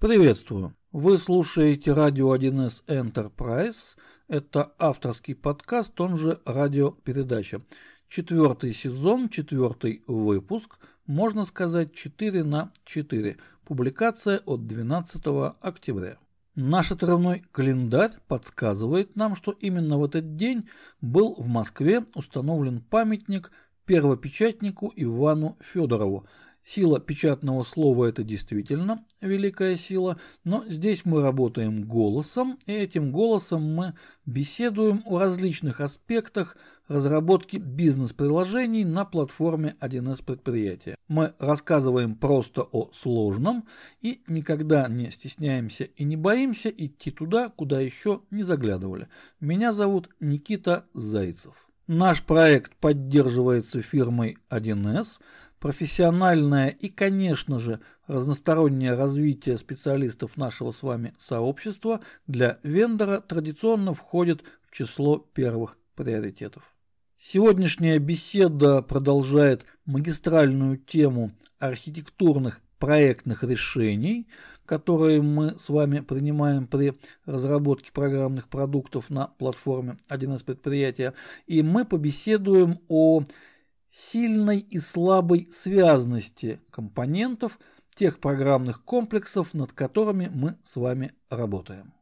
Приветствую! Вы слушаете радио 1С Enterprise. Это авторский подкаст, он же радиопередача. Четвертый сезон, четвертый выпуск, можно сказать 4 на 4. Публикация от 12 октября. Наш отрывной календарь подсказывает нам, что именно в этот день был в Москве установлен памятник первопечатнику Ивану Федорову – Сила печатного слова – это действительно великая сила, но здесь мы работаем голосом, и этим голосом мы беседуем о различных аспектах разработки бизнес-приложений на платформе 1С предприятия. Мы рассказываем просто о сложном и никогда не стесняемся и не боимся идти туда, куда еще не заглядывали. Меня зовут Никита Зайцев. Наш проект поддерживается фирмой 1С – профессиональное и, конечно же, разностороннее развитие специалистов нашего с вами сообщества для вендора традиционно входит в число первых приоритетов. Сегодняшняя беседа продолжает магистральную тему архитектурных проектных решений, которые мы с вами принимаем при разработке программных продуктов на платформе 1С предприятия, и мы побеседуем о сильной и слабой связности компонентов тех программных комплексов, над которыми мы с вами работаем.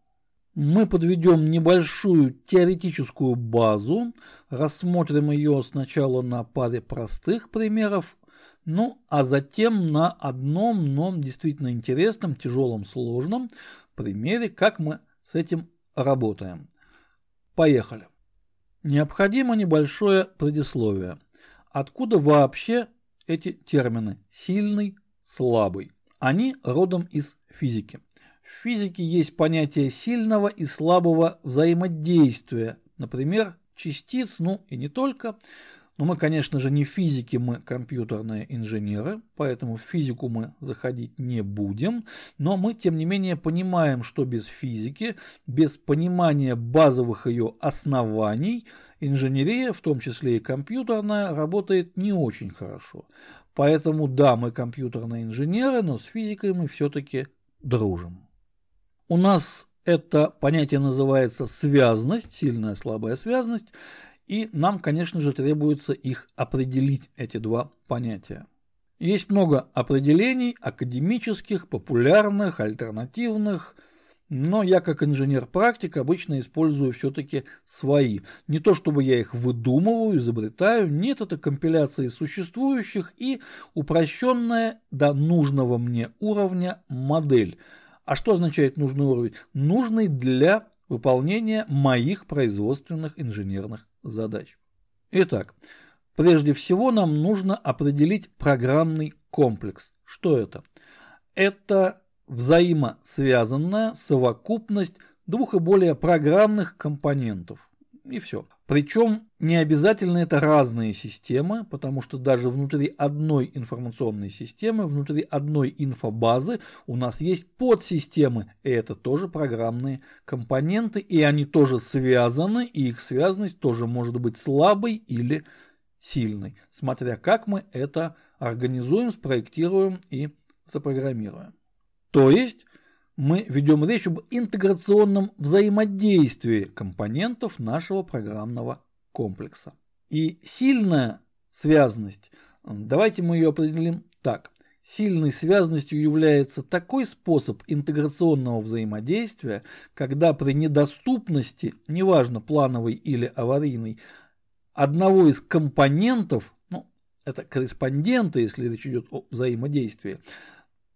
Мы подведем небольшую теоретическую базу, рассмотрим ее сначала на паре простых примеров, ну а затем на одном, но действительно интересном, тяжелом, сложном примере, как мы с этим работаем. Поехали. Необходимо небольшое предисловие – Откуда вообще эти термины «сильный», «слабый»? Они родом из физики. В физике есть понятие сильного и слабого взаимодействия, например, частиц, ну и не только. Но мы, конечно же, не физики, мы компьютерные инженеры, поэтому в физику мы заходить не будем. Но мы, тем не менее, понимаем, что без физики, без понимания базовых ее оснований – инженерия, в том числе и компьютерная, работает не очень хорошо. Поэтому да, мы компьютерные инженеры, но с физикой мы все-таки дружим. У нас это понятие называется связность, сильная слабая связность, и нам, конечно же, требуется их определить, эти два понятия. Есть много определений академических, популярных, альтернативных – но я как инженер-практик обычно использую все-таки свои. Не то чтобы я их выдумываю, изобретаю, нет, это компиляции существующих и упрощенная до нужного мне уровня модель. А что означает нужный уровень? Нужный для выполнения моих производственных инженерных задач. Итак, прежде всего нам нужно определить программный комплекс. Что это? Это взаимосвязанная совокупность двух и более программных компонентов. И все. Причем не обязательно это разные системы, потому что даже внутри одной информационной системы, внутри одной инфобазы у нас есть подсистемы, и это тоже программные компоненты, и они тоже связаны, и их связанность тоже может быть слабой или сильной, смотря как мы это организуем, спроектируем и запрограммируем. То есть мы ведем речь об интеграционном взаимодействии компонентов нашего программного комплекса. И сильная связность, давайте мы ее определим так. Сильной связностью является такой способ интеграционного взаимодействия, когда при недоступности, неважно плановой или аварийной, одного из компонентов, ну, это корреспонденты, если речь идет о взаимодействии,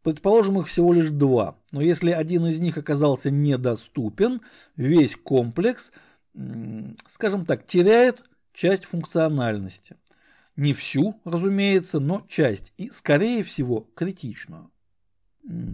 Предположим, их всего лишь два, но если один из них оказался недоступен, весь комплекс, скажем так, теряет часть функциональности. Не всю, разумеется, но часть, и, скорее всего, критичную.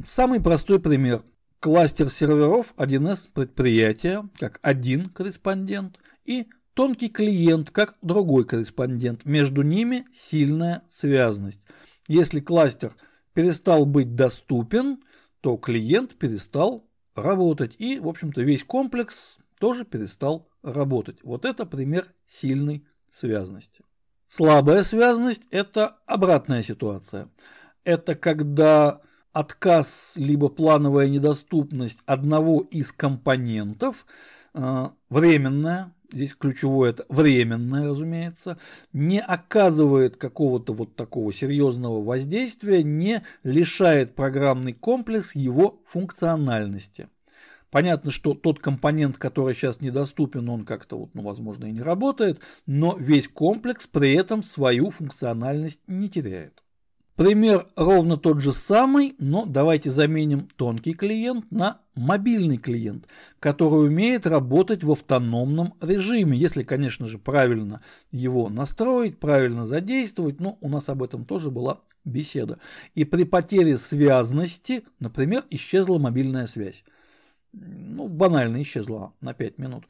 Самый простой пример. Кластер серверов 1С предприятия, как один корреспондент, и тонкий клиент, как другой корреспондент. Между ними сильная связность. Если кластер – перестал быть доступен, то клиент перестал работать. И, в общем-то, весь комплекс тоже перестал работать. Вот это пример сильной связности. Слабая связность – это обратная ситуация. Это когда отказ либо плановая недоступность одного из компонентов, э, временная, здесь ключевое это временное, разумеется, не оказывает какого-то вот такого серьезного воздействия, не лишает программный комплекс его функциональности. Понятно, что тот компонент, который сейчас недоступен, он как-то, вот, ну, возможно, и не работает, но весь комплекс при этом свою функциональность не теряет. Пример ровно тот же самый, но давайте заменим тонкий клиент на мобильный клиент, который умеет работать в автономном режиме, если, конечно же, правильно его настроить, правильно задействовать, но у нас об этом тоже была беседа. И при потере связности, например, исчезла мобильная связь. Ну, банально исчезла на 5 минут.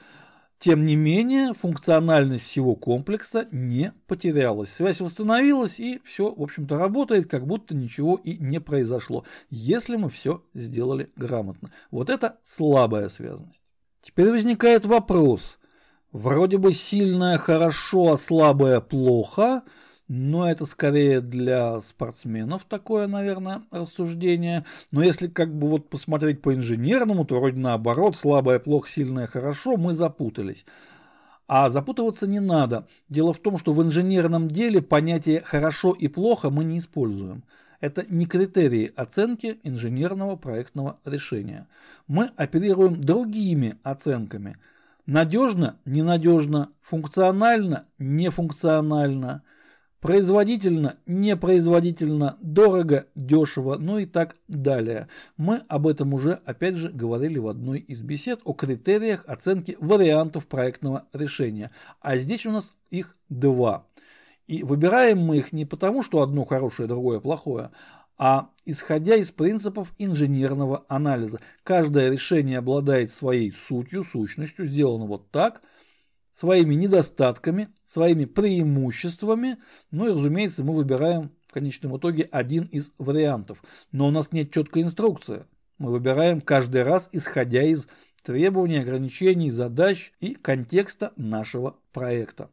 Тем не менее, функциональность всего комплекса не потерялась. Связь восстановилась и все, в общем-то, работает, как будто ничего и не произошло, если мы все сделали грамотно. Вот это слабая связность. Теперь возникает вопрос. Вроде бы сильная хорошо, а слабая плохо – но это скорее для спортсменов такое, наверное, рассуждение. Но если как бы вот посмотреть по инженерному, то вроде наоборот, слабое, плохо, сильное, хорошо, мы запутались. А запутываться не надо. Дело в том, что в инженерном деле понятие «хорошо» и «плохо» мы не используем. Это не критерии оценки инженерного проектного решения. Мы оперируем другими оценками. Надежно, ненадежно, функционально, нефункционально – Производительно, непроизводительно, дорого, дешево, ну и так далее. Мы об этом уже, опять же, говорили в одной из бесед о критериях оценки вариантов проектного решения. А здесь у нас их два. И выбираем мы их не потому, что одно хорошее, другое плохое, а исходя из принципов инженерного анализа. Каждое решение обладает своей сутью, сущностью, сделано вот так – своими недостатками, своими преимуществами. Ну и, разумеется, мы выбираем в конечном итоге один из вариантов. Но у нас нет четкой инструкции. Мы выбираем каждый раз, исходя из требований, ограничений, задач и контекста нашего проекта.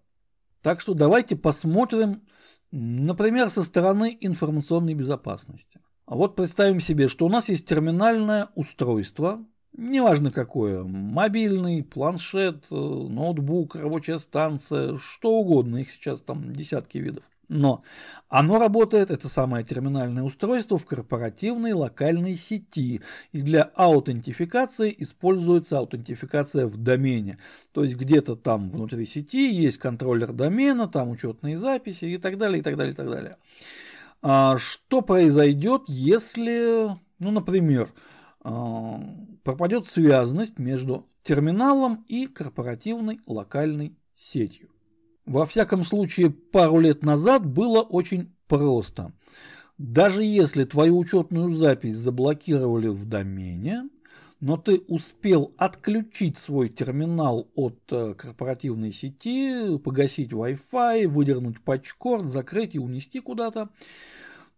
Так что давайте посмотрим, например, со стороны информационной безопасности. А вот представим себе, что у нас есть терминальное устройство, Неважно какое, мобильный, планшет, э, ноутбук, рабочая станция, что угодно, их сейчас там десятки видов. Но оно работает, это самое терминальное устройство, в корпоративной локальной сети. И для аутентификации используется аутентификация в домене. То есть где-то там внутри сети есть контроллер домена, там учетные записи и так далее, и так далее, и так далее. А что произойдет, если, ну, например, пропадет связность между терминалом и корпоративной локальной сетью. Во всяком случае, пару лет назад было очень просто. Даже если твою учетную запись заблокировали в домене, но ты успел отключить свой терминал от э, корпоративной сети, погасить Wi-Fi, выдернуть патчкорд, закрыть и унести куда-то,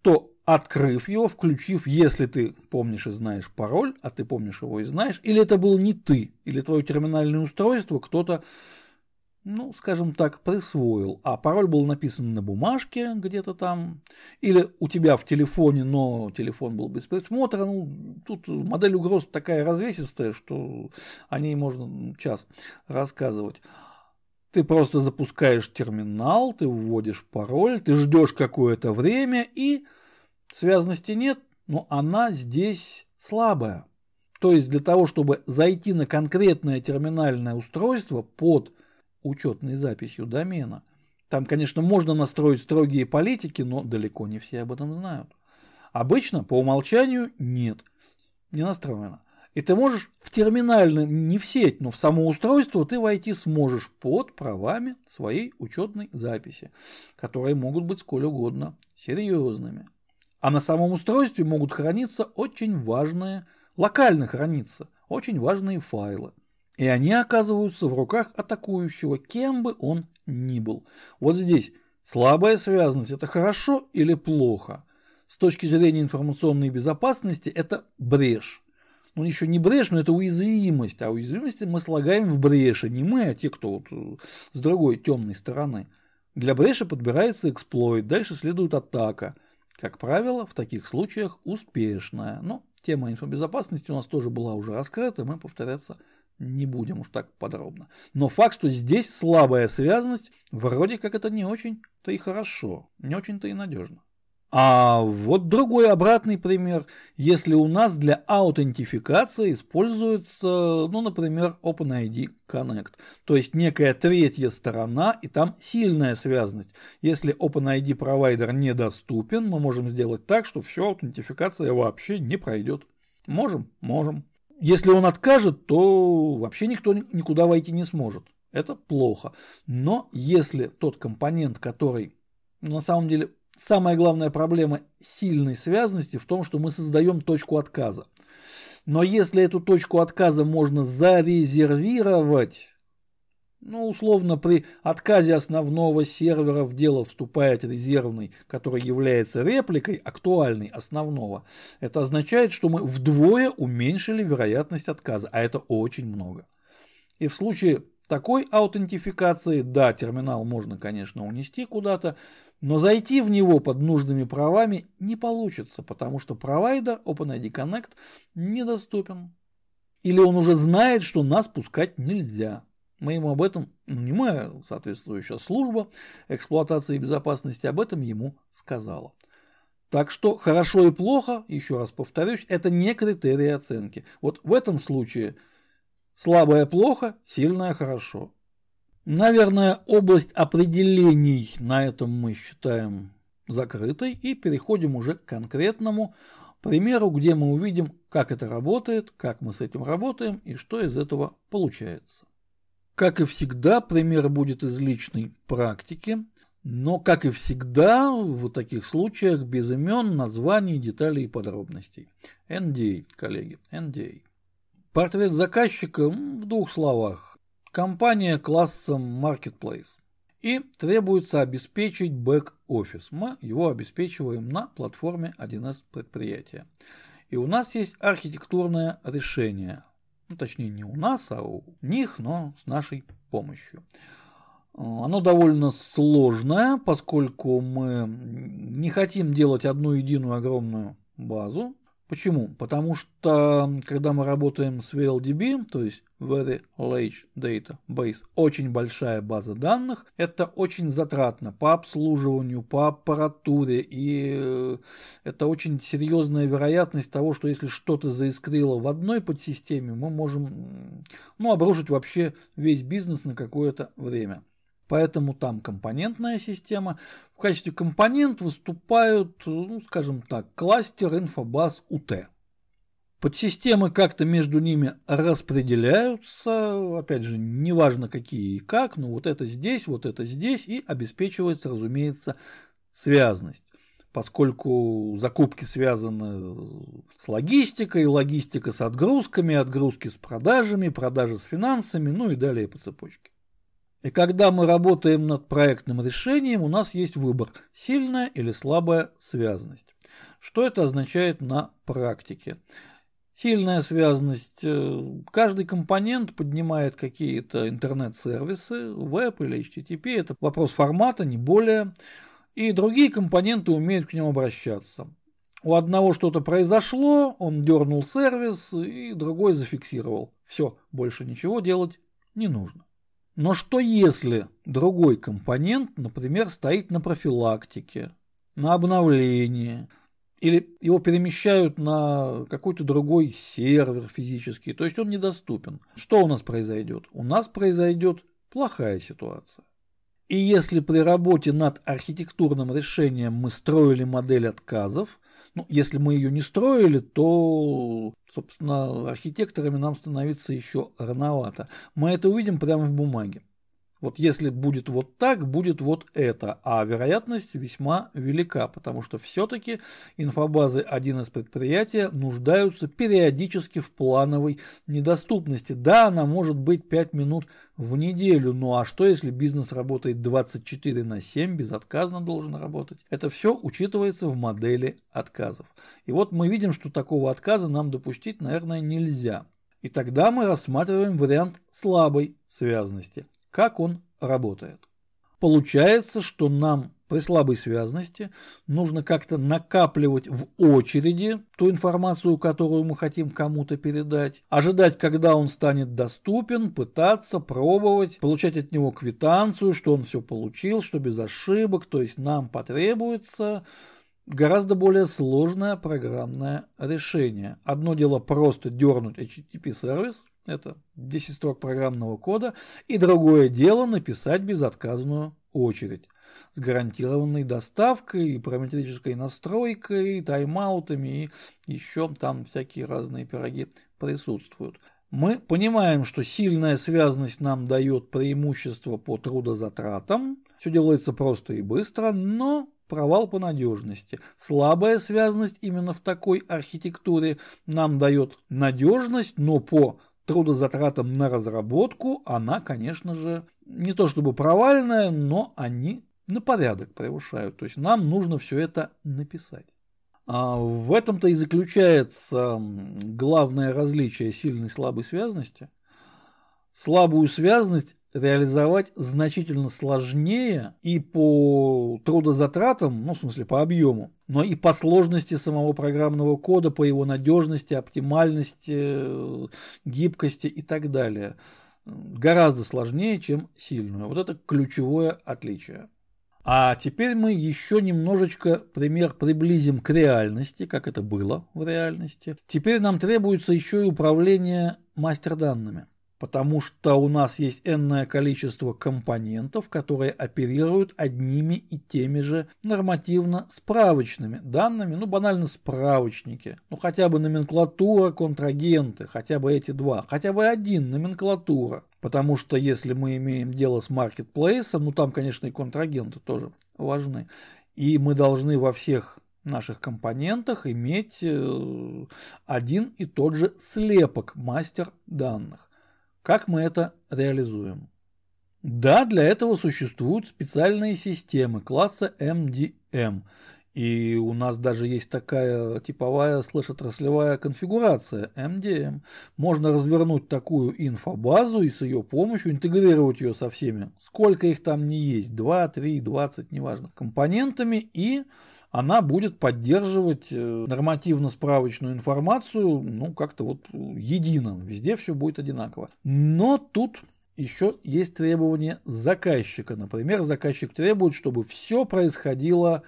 то открыв его, включив, если ты помнишь и знаешь пароль, а ты помнишь его и знаешь, или это был не ты, или твое терминальное устройство кто-то, ну, скажем так, присвоил, а пароль был написан на бумажке где-то там, или у тебя в телефоне, но телефон был без присмотра, ну, тут модель угроз такая развесистая, что о ней можно час рассказывать. Ты просто запускаешь терминал, ты вводишь пароль, ты ждешь какое-то время и Связности нет, но она здесь слабая. То есть для того, чтобы зайти на конкретное терминальное устройство под учетной записью домена, там, конечно, можно настроить строгие политики, но далеко не все об этом знают. Обычно по умолчанию нет, не настроено. И ты можешь в терминальный, не в сеть, но в само устройство ты войти сможешь под правами своей учетной записи, которые могут быть сколь угодно серьезными. А на самом устройстве могут храниться очень важные, локально храниться, очень важные файлы. И они оказываются в руках атакующего, кем бы он ни был. Вот здесь слабая связанность – это хорошо или плохо? С точки зрения информационной безопасности это брешь. Ну, еще не брешь, но это уязвимость. А уязвимости мы слагаем в бреши. Не мы, а те, кто вот э, с другой темной стороны. Для бреши подбирается эксплойт, дальше следует атака – Как правило, в таких случаях успешная. Но тема инфобезопасности у нас тоже была уже раскрыта, мы повторяться не будем уж так подробно. Но факт, что здесь слабая связанность, вроде как это не очень-то и хорошо, не очень-то и надежно. А вот другой обратный пример. Если у нас для аутентификации используется, ну, например, OpenID Connect, то есть некая третья сторона, и там сильная связанность. Если OpenID провайдер недоступен, мы можем сделать так, что все, аутентификация вообще не пройдет. Можем? Можем. Если он откажет, то вообще никто никуда войти не сможет. Это плохо. Но если тот компонент, который на самом деле Самая главная проблема сильной связанности в том, что мы создаем точку отказа. Но если эту точку отказа можно зарезервировать, ну, условно, при отказе основного сервера в дело вступает резервный, который является репликой актуальной основного. Это означает, что мы вдвое уменьшили вероятность отказа, а это очень много. И в случае такой аутентификации, да, терминал можно, конечно, унести куда-то, но зайти в него под нужными правами не получится, потому что провайдер OpenID Connect недоступен. Или он уже знает, что нас пускать нельзя. Мы ему об этом, не моя соответствующая служба эксплуатации и безопасности об этом ему сказала. Так что хорошо и плохо, еще раз повторюсь, это не критерии оценки. Вот в этом случае слабое плохо, сильное хорошо. Наверное, область определений на этом мы считаем закрытой и переходим уже к конкретному примеру, где мы увидим, как это работает, как мы с этим работаем и что из этого получается. Как и всегда, пример будет из личной практики, но, как и всегда, в таких случаях без имен, названий, деталей и подробностей. NDA, коллеги, NDA. Портрет заказчика в двух словах. Компания классом Marketplace. И требуется обеспечить бэк-офис. Мы его обеспечиваем на платформе 1С предприятия. И у нас есть архитектурное решение. Ну, точнее, не у нас, а у них, но с нашей помощью. Оно довольно сложное, поскольку мы не хотим делать одну единую огромную базу. Почему? Потому что когда мы работаем с VLDB, то есть Very Large Database, очень большая база данных, это очень затратно по обслуживанию, по аппаратуре, и э, это очень серьезная вероятность того, что если что-то заискрило в одной подсистеме, мы можем ну, обрушить вообще весь бизнес на какое-то время. Поэтому там компонентная система. В качестве компонент выступают, ну, скажем так, кластер инфобаз УТ. Подсистемы как-то между ними распределяются, опять же, неважно какие и как, но вот это здесь, вот это здесь, и обеспечивается, разумеется, связность. Поскольку закупки связаны с логистикой, логистика с отгрузками, отгрузки с продажами, продажи с финансами, ну и далее по цепочке. И когда мы работаем над проектным решением, у нас есть выбор – сильная или слабая связанность. Что это означает на практике? Сильная связанность. Э, каждый компонент поднимает какие-то интернет-сервисы, веб или HTTP. Это вопрос формата, не более. И другие компоненты умеют к нему обращаться. У одного что-то произошло, он дернул сервис, и другой зафиксировал. Все, больше ничего делать не нужно. Но что если другой компонент, например, стоит на профилактике, на обновлении, или его перемещают на какой-то другой сервер физический, то есть он недоступен. Что у нас произойдет? У нас произойдет плохая ситуация. И если при работе над архитектурным решением мы строили модель отказов, ну, если мы ее не строили, то, собственно, архитекторами нам становиться еще рановато. Мы это увидим прямо в бумаге. Вот если будет вот так, будет вот это. А вероятность весьма велика, потому что все-таки инфобазы 1С предприятия нуждаются периодически в плановой недоступности. Да, она может быть 5 минут в неделю, ну а что если бизнес работает 24 на 7, безотказно должен работать? Это все учитывается в модели отказов. И вот мы видим, что такого отказа нам допустить, наверное, нельзя. И тогда мы рассматриваем вариант слабой связности как он работает. Получается, что нам При слабой связности нужно как-то накапливать в очереди ту информацию, которую мы хотим кому-то передать, ожидать, когда он станет доступен, пытаться, пробовать, получать от него квитанцию, что он все получил, что без ошибок, то есть нам потребуется гораздо более сложное программное решение. Одно дело просто дернуть HTTP-сервис, это 10 строк программного кода, и другое дело написать безотказную очередь с гарантированной доставкой, параметрической настройкой, тайм-аутами и еще там всякие разные пироги присутствуют. Мы понимаем, что сильная связанность нам дает преимущество по трудозатратам. Все делается просто и быстро, но провал по надежности. Слабая связанность именно в такой архитектуре нам дает надежность, но по трудозатратам на разработку она, конечно же, не то чтобы провальная, но они на порядок превышают. То есть нам нужно все это написать. А в этом-то и заключается главное различие сильной и слабой связности. Слабую связность реализовать значительно сложнее и по трудозатратам, ну, в смысле, по объему, но и по сложности самого программного кода, по его надежности, оптимальности, гибкости и так далее. Гораздо сложнее, чем сильную. Вот это ключевое отличие. А теперь мы еще немножечко пример приблизим к реальности, как это было в реальности. Теперь нам требуется еще и управление мастер-данными потому что у нас есть энное количество компонентов, которые оперируют одними и теми же нормативно-справочными данными, ну банально справочники, ну хотя бы номенклатура, контрагенты, хотя бы эти два, хотя бы один номенклатура. Потому что если мы имеем дело с маркетплейсом, ну там, конечно, и контрагенты тоже важны, и мы должны во всех наших компонентах иметь э, один и тот же слепок мастер данных. Как мы это реализуем? Да, для этого существуют специальные системы класса MDM. И у нас даже есть такая типовая слэш-отраслевая конфигурация MDM. Можно развернуть такую инфобазу и с ее помощью интегрировать ее со всеми, сколько их там не есть, 2, 3, 20, неважно, компонентами и она будет поддерживать э, нормативно-справочную информацию, ну, как-то вот едино, везде все будет одинаково. Но тут еще есть требования заказчика. Например, заказчик требует, чтобы все происходило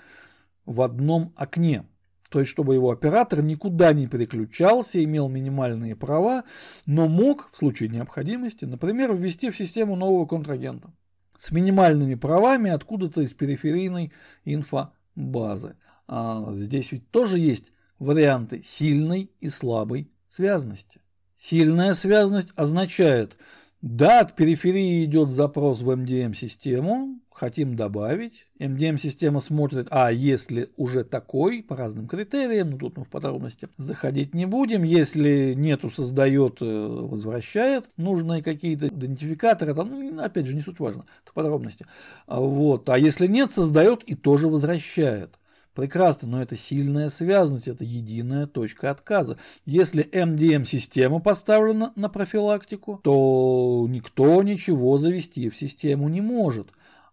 в одном окне. То есть, чтобы его оператор никуда не переключался, имел минимальные права, но мог в случае необходимости, например, ввести в систему нового контрагента с минимальными правами откуда-то из периферийной инфо базы. А здесь ведь тоже есть варианты сильной и слабой связности. Сильная связность означает, да, от периферии идет запрос в MDM-систему, хотим добавить. MDM-система смотрит, а если уже такой, по разным критериям, ну тут мы в подробности заходить не будем. Если нету, создает, э, возвращает нужные какие-то идентификаторы, там, ну, опять же, не суть важно, это подробности. А вот. А если нет, создает и тоже возвращает. Прекрасно, но это сильная связанность, это единая точка отказа. Если MDM-система поставлена на профилактику, то никто ничего завести в систему не может.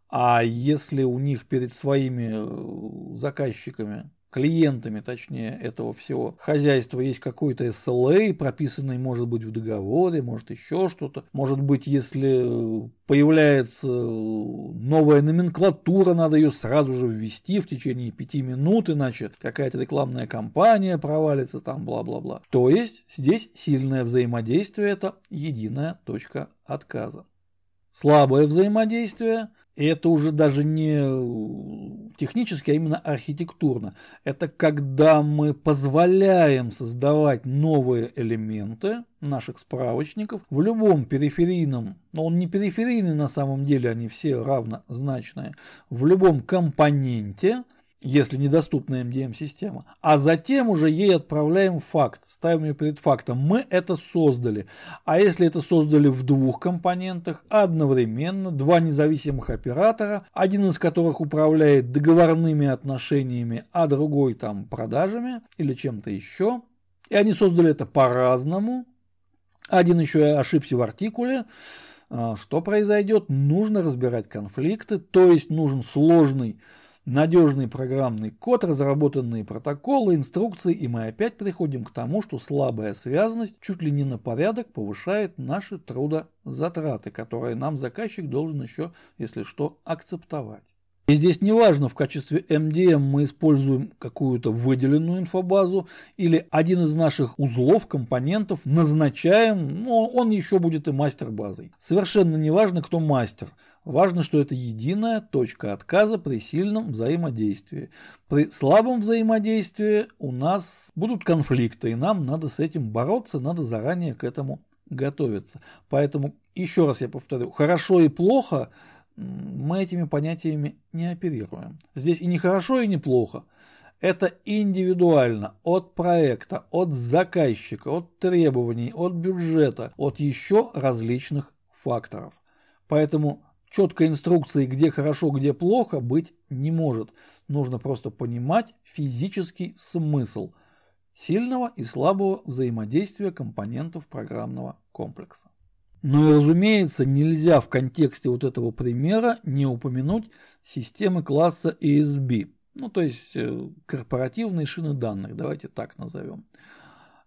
А если у них перед своими э, заказчиками клиентами, точнее, этого всего хозяйства есть какой-то SLA, прописанный, может быть, в договоре, может, еще что-то. Может быть, если появляется новая номенклатура, надо ее сразу же ввести в течение пяти минут, иначе какая-то рекламная кампания провалится, там, бла-бла-бла. То есть, здесь сильное взаимодействие – это единая точка отказа. Слабое взаимодействие и это уже даже не технически, а именно архитектурно. Это когда мы позволяем создавать новые элементы наших справочников в любом периферийном, но он не периферийный на самом деле, они все равнозначные, в любом компоненте – если недоступна MDM-система, а затем уже ей отправляем факт, ставим ее перед фактом. Мы это создали. А если это создали в двух компонентах, одновременно, два независимых оператора, один из которых управляет договорными отношениями, а другой там продажами или чем-то еще, и они создали это по-разному, один еще ошибся в артикуле, а, что произойдет? Нужно разбирать конфликты, то есть нужен сложный надежный программный код, разработанные протоколы, инструкции, и мы опять приходим к тому, что слабая связанность чуть ли не на порядок повышает наши трудозатраты, которые нам заказчик должен еще, если что, акцептовать. И здесь не важно, в качестве MDM мы используем какую-то выделенную инфобазу или один из наших узлов, компонентов назначаем, но он еще будет и мастер-базой. Совершенно не важно, кто мастер. Важно, что это единая точка отказа при сильном взаимодействии. При слабом взаимодействии у нас будут конфликты, и нам надо с этим бороться, надо заранее к этому готовиться. Поэтому, еще раз я повторю, хорошо и плохо – мы этими понятиями не оперируем. Здесь и не хорошо, и не плохо. Это индивидуально от проекта, от заказчика, от требований, от бюджета, от еще различных факторов. Поэтому четкой инструкции, где хорошо, где плохо, быть не может. Нужно просто понимать физический смысл сильного и слабого взаимодействия компонентов программного комплекса. Но и, разумеется, нельзя в контексте вот этого примера не упомянуть системы класса ESB, ну то есть э, корпоративные шины данных, давайте так назовем.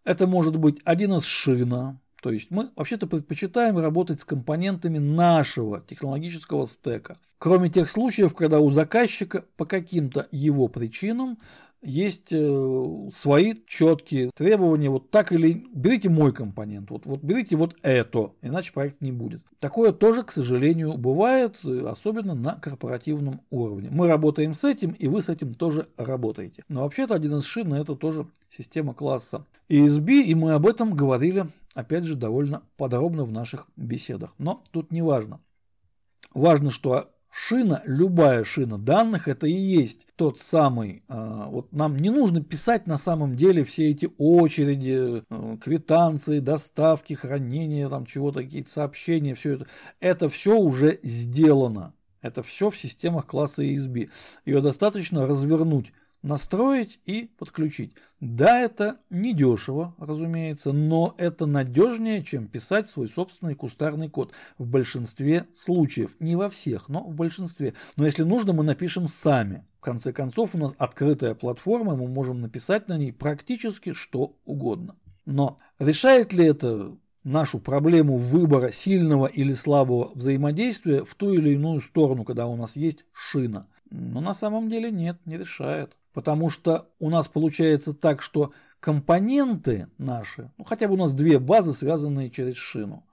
Это может быть 1С шина, то есть мы вообще-то предпочитаем работать с компонентами нашего технологического стека. Кроме тех случаев, когда у заказчика по каким-то его причинам есть э, свои четкие требования, вот так или берите мой компонент, вот, вот берите вот это, иначе проект не будет. Такое тоже, к сожалению, бывает, особенно на корпоративном уровне. Мы работаем с этим, и вы с этим тоже работаете. Но вообще-то один из шин это тоже система класса ESB, и мы об этом говорили, опять же, довольно подробно в наших беседах. Но тут не важно. Важно, что Шина, любая шина данных, это и есть тот самый, а, вот нам не нужно писать на самом деле все эти очереди, э, квитанции, доставки, хранения, там чего-то, какие-то сообщения, все это. Это все уже сделано. Это все в системах класса ESB. Ее достаточно развернуть настроить и подключить. Да, это не дешево, разумеется, но это надежнее, чем писать свой собственный кустарный код в большинстве случаев. Не во всех, но в большинстве. Но если нужно, мы напишем сами. В конце концов, у нас открытая платформа, мы можем написать на ней практически что угодно. Но решает ли это нашу проблему выбора сильного или слабого взаимодействия в ту или иную сторону, когда у нас есть шина? Но на самом деле нет, не решает. Потому что у нас получается так, что компоненты наши, ну хотя бы у нас две базы, связанные через шину,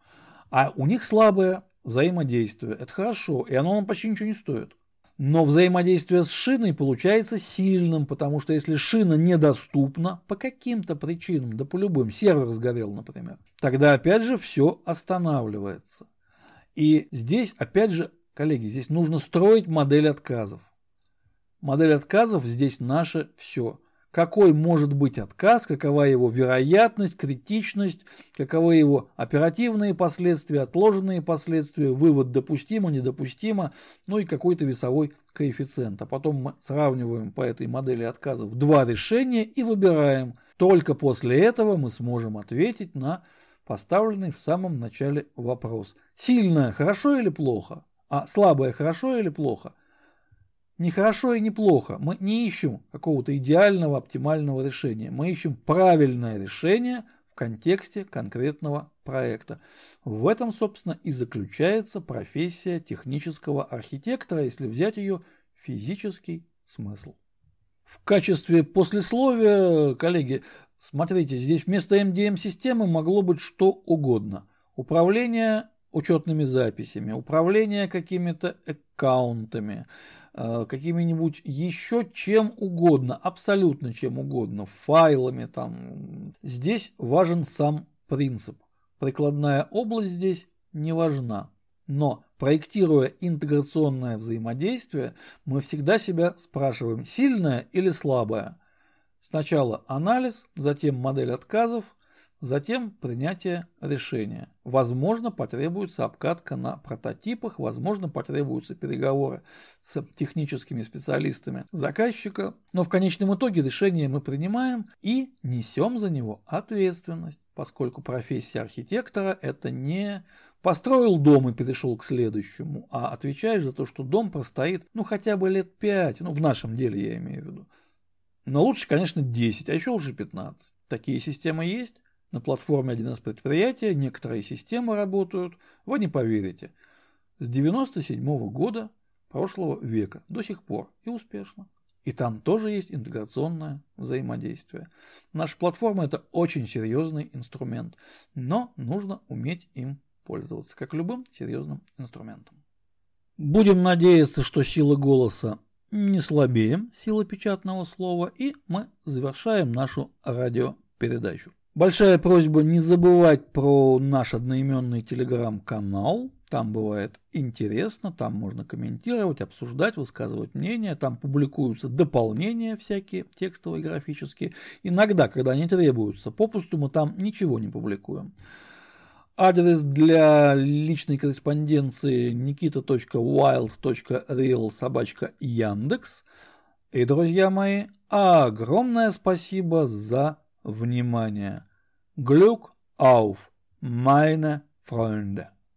а у них слабое взаимодействие. Это хорошо, и оно нам почти ничего не стоит. Но взаимодействие с шиной получается сильным, потому что если шина недоступна по каким-то причинам, да по любым, сервер сгорел, например, тогда опять же все останавливается. И здесь, опять же, коллеги, здесь нужно строить модель отказов. Модель отказов здесь наше все. Какой может быть отказ, какова его вероятность, критичность, каковы его оперативные последствия, отложенные последствия, вывод допустимо, недопустимо, ну и какой-то весовой коэффициент. А потом мы сравниваем по этой модели отказов два решения и выбираем. Только после этого мы сможем ответить на поставленный в самом начале вопрос. Сильное хорошо или плохо? А слабое хорошо или плохо? Не хорошо и не плохо. Мы не ищем какого-то идеального, оптимального решения. Мы ищем правильное решение в контексте конкретного проекта. В этом, собственно, и заключается профессия технического архитектора, если взять ее физический смысл. В качестве послесловия, коллеги, смотрите, здесь вместо MDM-системы могло быть что угодно. Управление учетными записями, управление какими-то аккаунтами, какими-нибудь еще чем угодно, абсолютно чем угодно, файлами там. Здесь важен сам принцип. Прикладная область здесь не важна. Но проектируя интеграционное взаимодействие, мы всегда себя спрашиваем, сильное или слабое. Сначала анализ, затем модель отказов, Затем принятие решения. Возможно, потребуется обкатка на прототипах, возможно, потребуются переговоры с техническими специалистами заказчика, но в конечном итоге решение мы принимаем и несем за него ответственность. поскольку профессия архитектора – это не построил дом и перешел к следующему, а отвечаешь за то, что дом простоит, ну, хотя бы лет пять, ну, в нашем деле я имею в виду. Но лучше, конечно, 10, а еще лучше 15. Такие системы есть. На платформе 1С предприятия некоторые системы работают, вы не поверите, с 97 -го года прошлого века до сих пор и успешно. И там тоже есть интеграционное взаимодействие. Наша платформа это очень серьезный инструмент, но нужно уметь им пользоваться, как любым серьезным инструментом. Будем надеяться, что сила голоса не слабее силы печатного слова, и мы завершаем нашу радиопередачу. Большая просьба не забывать про наш одноименный телеграм-канал. Там бывает интересно, там можно комментировать, обсуждать, высказывать мнение, там публикуются дополнения всякие, текстовые, графические. Иногда, когда они требуются, попусту мы там ничего не публикуем. Адрес для личной корреспонденции nikita.wild.real собачка Яндекс. И, друзья мои, огромное спасибо за внимание. Glück auf, meine Freunde.